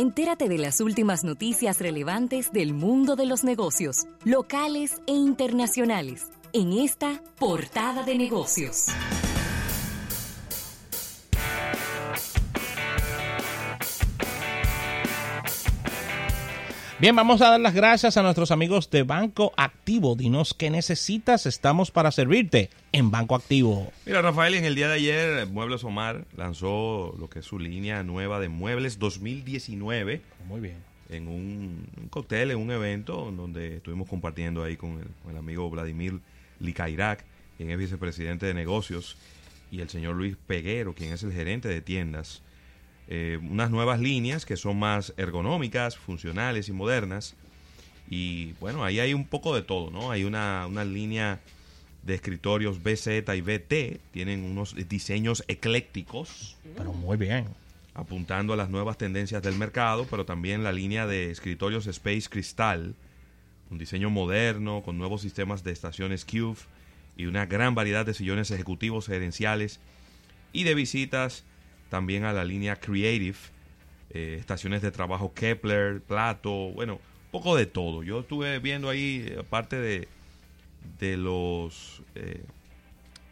Entérate de las últimas noticias relevantes del mundo de los negocios, locales e internacionales, en esta portada de negocios. Bien, vamos a dar las gracias a nuestros amigos de Banco Activo. Dinos qué necesitas, estamos para servirte en Banco Activo. Mira, Rafael, en el día de ayer, Muebles Omar lanzó lo que es su línea nueva de muebles 2019. Muy bien. En un, un cóctel, en un evento donde estuvimos compartiendo ahí con el, con el amigo Vladimir Likairak, quien es vicepresidente de negocios, y el señor Luis Peguero, quien es el gerente de tiendas eh, unas nuevas líneas que son más ergonómicas, funcionales y modernas. Y bueno, ahí hay un poco de todo, ¿no? Hay una, una línea de escritorios BZ y BT, tienen unos diseños eclécticos. Pero muy bien. Apuntando a las nuevas tendencias del mercado, pero también la línea de escritorios Space Crystal, un diseño moderno con nuevos sistemas de estaciones Cube y una gran variedad de sillones ejecutivos gerenciales y de visitas también a la línea Creative, eh, estaciones de trabajo Kepler, Plato, bueno, un poco de todo. Yo estuve viendo ahí, aparte de, de los eh,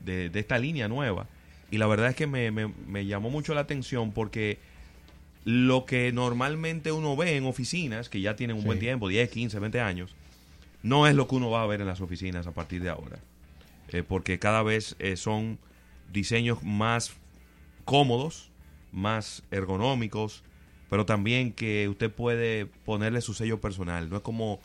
de, de, esta línea nueva, y la verdad es que me, me, me, llamó mucho la atención porque lo que normalmente uno ve en oficinas, que ya tienen un sí. buen tiempo, 10, 15, 20 años, no es lo que uno va a ver en las oficinas a partir de ahora. Eh, porque cada vez eh, son diseños más cómodos, más ergonómicos, pero también que usted puede ponerle su sello personal. No es como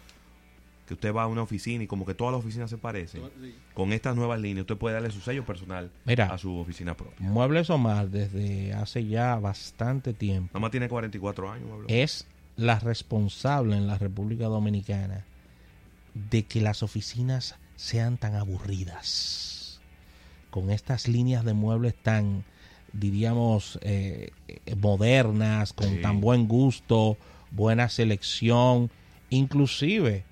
que usted va a una oficina y como que todas las oficinas se parecen. Sí. Con estas nuevas líneas usted puede darle su sello personal Mira, a su oficina propia. Muebles Omar desde hace ya bastante tiempo. Nada más tiene 44 años. Muebles. Es la responsable en la República Dominicana de que las oficinas sean tan aburridas. Con estas líneas de muebles tan diríamos, eh, modernas, con sí. tan buen gusto, buena selección, inclusive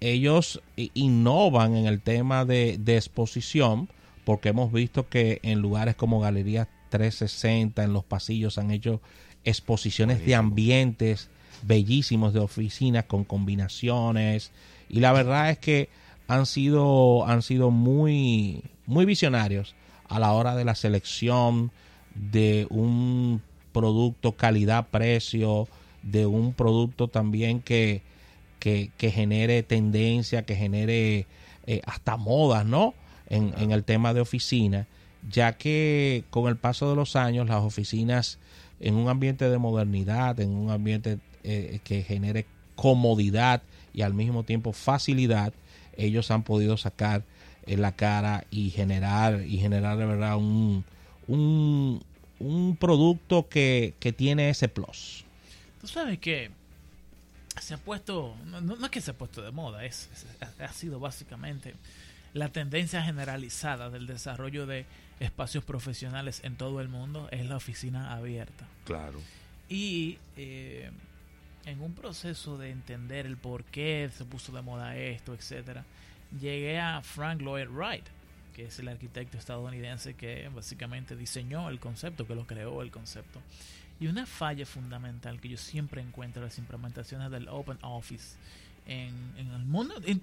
ellos innovan en el tema de, de, exposición, porque hemos visto que en lugares como Galerías 360, en los pasillos han hecho exposiciones Buenísimo. de ambientes bellísimos de oficinas con combinaciones y la verdad es que han sido han sido muy muy visionarios a la hora de la selección de un producto calidad-precio, de un producto también que, que, que, genere tendencia, que genere eh, hasta modas, ¿no? En, en, el tema de oficina, ya que con el paso de los años las oficinas en un ambiente de modernidad, en un ambiente eh, que genere comodidad y al mismo tiempo facilidad, ellos han podido sacar en la cara y generar y generar de verdad un, un, un producto que, que, tiene ese plus. Tú sabes que se ha puesto, no, no, es que se ha puesto de moda, es, es, ha sido básicamente la tendencia generalizada del desarrollo de espacios profesionales en todo el mundo es la oficina abierta. Claro. Y eh, en un proceso de entender el por qué se puso de moda esto, etcétera, llegué a Frank Lloyd Wright, que es el arquitecto estadounidense que básicamente diseñó el concepto, que lo creó el concepto. Y una falla fundamental que yo siempre encuentro en las implementaciones del Open Office en, el mundo, en,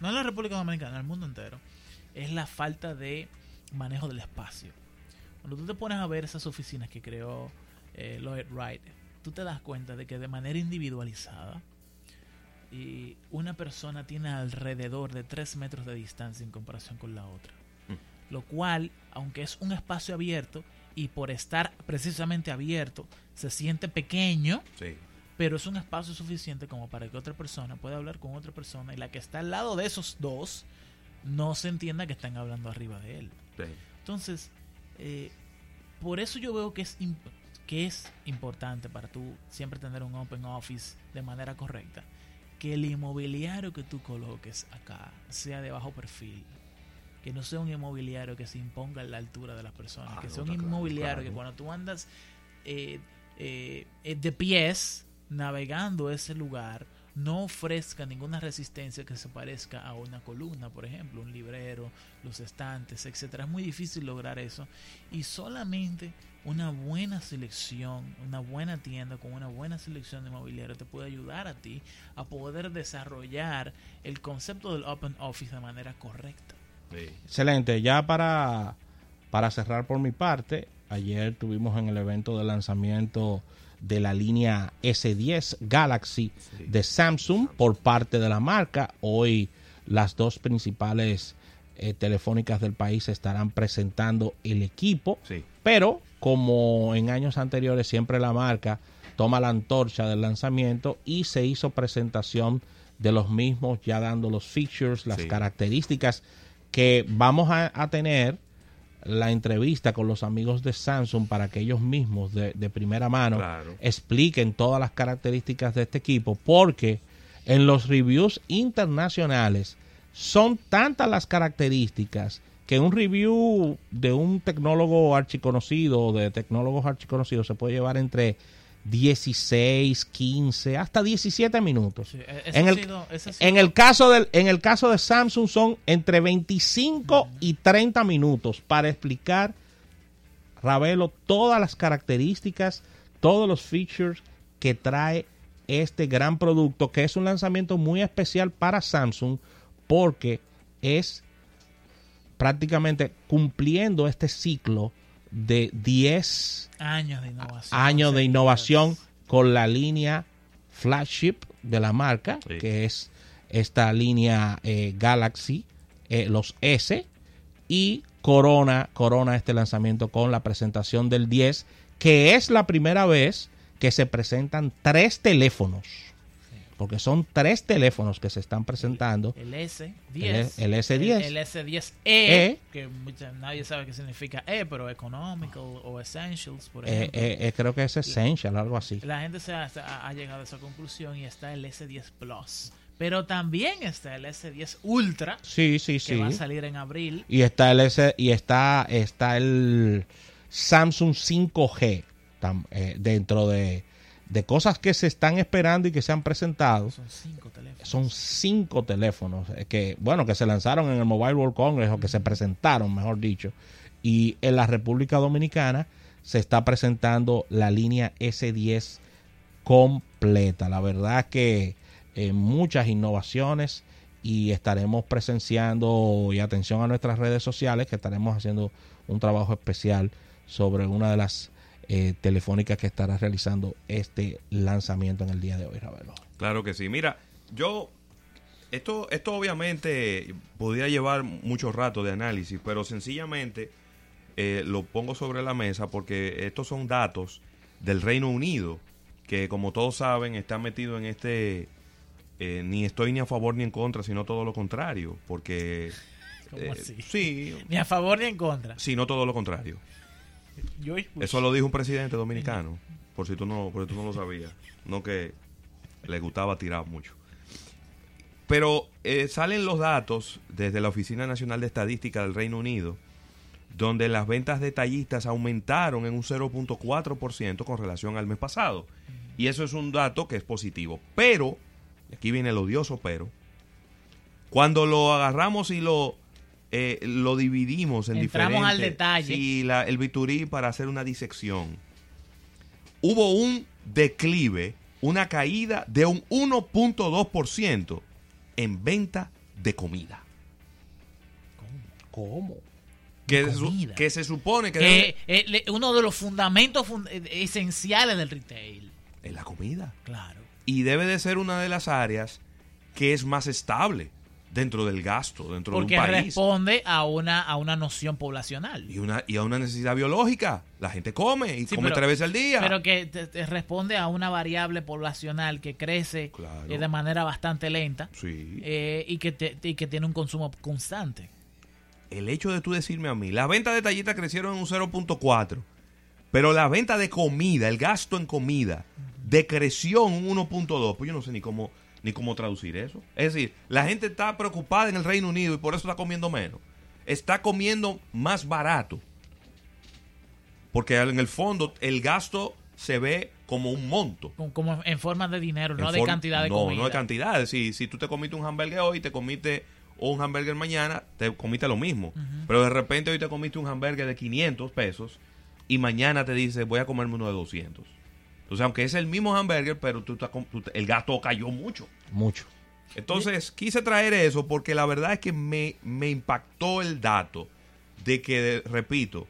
no en la República Dominicana, en el mundo entero, es la falta de manejo del espacio. Cuando tú te pones a ver esas oficinas que creó eh, Lloyd Wright, tú te das cuenta de que de manera individualizada, y una persona tiene alrededor de 3 metros de distancia en comparación con la otra. Mm. Lo cual, aunque es un espacio abierto y por estar precisamente abierto, se siente pequeño, sí. pero es un espacio suficiente como para que otra persona pueda hablar con otra persona y la que está al lado de esos dos no se entienda que están hablando arriba de él. Sí. Entonces, eh, por eso yo veo que es, que es importante para tú siempre tener un open office de manera correcta que el inmobiliario que tú coloques acá sea de bajo perfil. Que no sea un inmobiliario que se imponga a la altura de las personas. Ah, que sea un inmobiliario claro. que cuando tú andas eh, eh, de pies navegando ese lugar, no ofrezca ninguna resistencia que se parezca a una columna, por ejemplo, un librero, los estantes, etcétera. Es muy difícil lograr eso y solamente una buena selección, una buena tienda con una buena selección de mobiliario te puede ayudar a ti a poder desarrollar el concepto del open office de manera correcta. Excelente, ya para para cerrar por mi parte, ayer tuvimos en el evento de lanzamiento de la línea S10 Galaxy de Samsung por parte de la marca. Hoy las dos principales eh, telefónicas del país estarán presentando el equipo, pero como en años anteriores siempre la marca toma la antorcha del lanzamiento y se hizo presentación de los mismos ya dando los features, las características que vamos a tener la entrevista con los amigos de Samsung para que ellos mismos de, primera mano expliquen todas las características de este equipo, porque en los reviews internacionales son tantas las características que un review de un tecnólogo archiconocido o de tecnólogos archiconocidos se puede llevar entre 16, 15, hasta 17 minutos. E-, en, el, en, el, caso del, en el caso de Samsung son entre 25 y 30 minutos para explicar, Ravelo, todas las características, todos los features que trae este gran producto, que es un lanzamiento muy especial para Samsung porque es prácticamente cumpliendo este ciclo de 10 años de innovación, años de innovación con la línea flagship de la marca, que es esta línea eh, Galaxy, eh, los S, y Corona, Corona este lanzamiento con la presentación del 10, que es la primera vez que se presentan tres teléfonos porque son tres teléfonos que se están presentando. El S10. El, S10. El, S10E, e. que nadie sabe qué significa E, pero Economical o Essentials, por e, ejemplo. E, creo que es Essential, algo así. La gente se ha, llegado a esa conclusión y está el S10 Plus. Pero también está el S10 Ultra. Sí, sí, que va a salir en abril. Y está el S y está, está el Samsung 5G eh, dentro de de cosas que se están esperando y que se han presentado. Son cinco teléfonos. Son cinco teléfonos eh, que, bueno, que se lanzaron en el Mobile World Congress o que se presentaron, mejor dicho. Y en la República Dominicana se está presentando la línea S10 completa. La verdad que eh, muchas innovaciones y estaremos presenciando y atención a nuestras redes sociales que estaremos haciendo un trabajo especial sobre una de las eh, telefónica que estará realizando este lanzamiento en el día de hoy, Ravelo. Claro que sí. Mira, yo esto, esto obviamente podría llevar mucho rato de análisis, pero sencillamente eh, lo pongo sobre la mesa porque estos son datos del Reino Unido, que como todos saben está metido en este, eh, ni estoy ni a favor ni en contra, sino todo lo contrario, porque... ¿Cómo así? Sí. Ni a favor ni en contra. Sino todo lo contrario. Eso lo dijo un presidente dominicano, por si tú no, por si tú no lo sabías. No que le gustaba tirar mucho. Pero eh, salen los datos desde la Oficina Nacional de Estadística del Reino Unido, donde las ventas detallistas aumentaron en un 0.4% con relación al mes pasado. Y eso es un dato que es positivo. Pero, aquí viene el odioso pero, cuando lo agarramos y lo eh, lo dividimos en Entramos al detalle. Y el biturí para hacer una disección. Hubo un declive, una caída de un 1.2% en venta de comida. ¿Cómo? Que, se, que se supone que... Eh, eh, uno de los fundamentos esenciales del retail. Es la comida. Claro. Y debe de ser una de las áreas que es más estable dentro del gasto, dentro de un país. Porque responde a una, a una noción poblacional. Y, una, y a una necesidad biológica. La gente come y come tres veces al día. Pero que te, responde a una variable poblacional que crece eh, de manera bastante lenta sí. Eh, y, que y que tiene un consumo constante. El hecho de tú decirme a mí, las ventas de tallitas crecieron en un 0.4, pero la venta de comida, el gasto en comida, decreció en un 1.2, pues yo no sé ni cómo ni cómo traducir eso. Es decir, la gente está preocupada en el Reino Unido y por eso está comiendo menos. Está comiendo más barato. Porque en el fondo el gasto se ve como un monto. Como- en forma de dinero, no de cantidad de no, comida. No, de cantidad. Si, si tú te comiste un hamburger hoy y te comiste un hamburger mañana, te comiste lo mismo. Pero de repente hoy te comiste un hamburger de 500 pesos y mañana te dices, voy a comerme uno de 200. Entonces, aunque es el mismo hamburger, pero tú, tú el gasto cayó mucho. Mucho. Entonces, quise traer eso porque la verdad es que me, me impactó el dato de que, repito,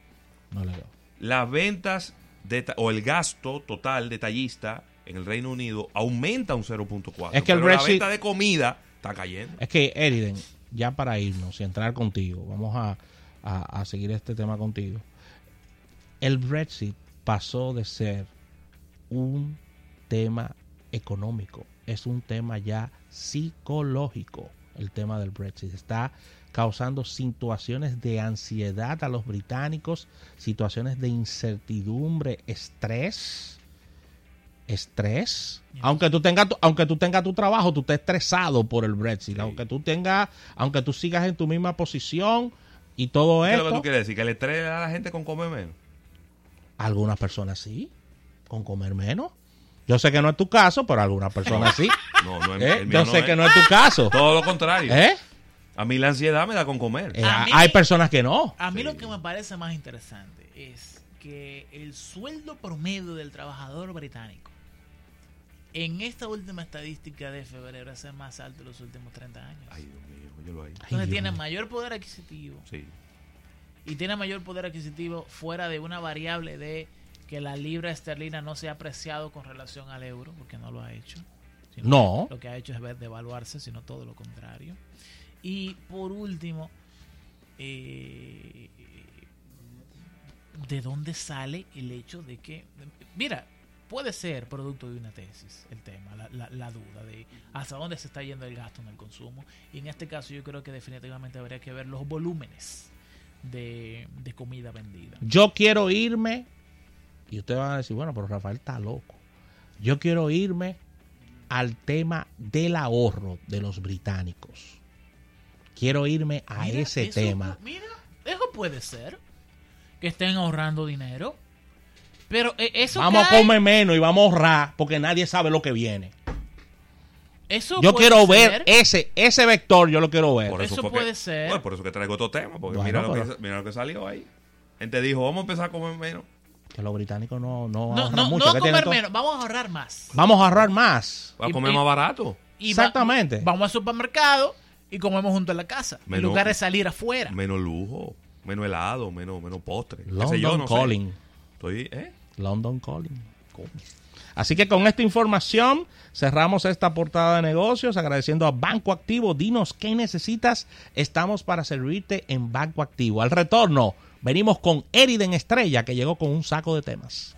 No le las ventas de o el gasto total detallista en el Reino Unido aumenta un 0.4. Es que el pero la Brexit- venta de comida está cayendo. Es que, Eriden, ya para irnos y entrar contigo, vamos a, a- a seguir este tema contigo. El Brexit pasó de ser un tema económico, es un tema ya psicológico. El tema del Brexit está causando situaciones de ansiedad a los británicos, situaciones de incertidumbre, estrés. Estrés. Aunque tú tengas tu, aunque tú tengas tu trabajo, tú estés estresado por el Brexit. Sí. Aunque tú tengas, aunque tú sigas en tu misma posición y todo ¿Qué es lo que tú quieres decir? ¿Que le estrés a la gente con comer menos? Algunas personas sí, con comer menos. Yo sé que no es tu caso, pero algunas personas sí. No, no es ¿Eh? Yo no sé es. que no es tu caso. Todo lo contrario. ¿Eh? A mí la ansiedad me da con comer. Eh, mí- hay personas que no. A mí Sí. lo que me parece más interesante es que el sueldo promedio del trabajador británico en esta última estadística de febrero es el más alto de los últimos 30 años. Ay, Dios mío, óyelo ahí. Ay, Entonces tiene mayor poder adquisitivo Sí. y tiene mayor poder adquisitivo fuera de una variable de que la libra esterlina no se ha apreciado con relación al euro, porque no lo ha hecho. No. Lo que ha hecho es devaluarse, sino todo lo contrario. Y por último, eh, ¿de dónde sale el hecho de que... Mira, puede ser producto de una tesis el tema, la, la- la duda de hasta dónde se está yendo el gasto en el consumo. Y en este caso yo creo que definitivamente habría que ver los volúmenes de, de comida vendida. Yo quiero irme. Y ustedes van a decir, bueno, pero Rafael está loco. Yo quiero irme al tema del ahorro de los británicos. Quiero irme a Mira, ese eso- tema. Mira, eso puede ser. Que estén ahorrando dinero. Pero eh, eso Vamos a comer menos y vamos a ahorrar porque nadie sabe lo que viene. Eso Yo quiero ser. ver ese ese vector, yo lo quiero ver. Por eso, puede ser. Bueno, por eso que traigo otro tema. Porque Bueno, mira, lo pero- que, mira lo que salió ahí. Gente dijo, vamos a empezar a comer menos. Que los británicos no, no, No, ahorran no, mucho. no que comer menos, vamos a ahorrar más. Vamos a ahorrar más. Va a comer y- más barato. Y va- Exactamente. vamos al supermercado y comemos junto en la casa. En Menos- lugar de salir afuera. Menos lujo, menos helado, menos, menos postre. sé London yo, no sé. Calling. Estoy, ¿eh? London Calling. Así que con esta información cerramos esta portada de negocios agradeciendo a Banco Activo. Dinos qué necesitas. Estamos para servirte en Banco Activo. Al retorno, venimos con Eriden Estrella que llegó con un saco de temas.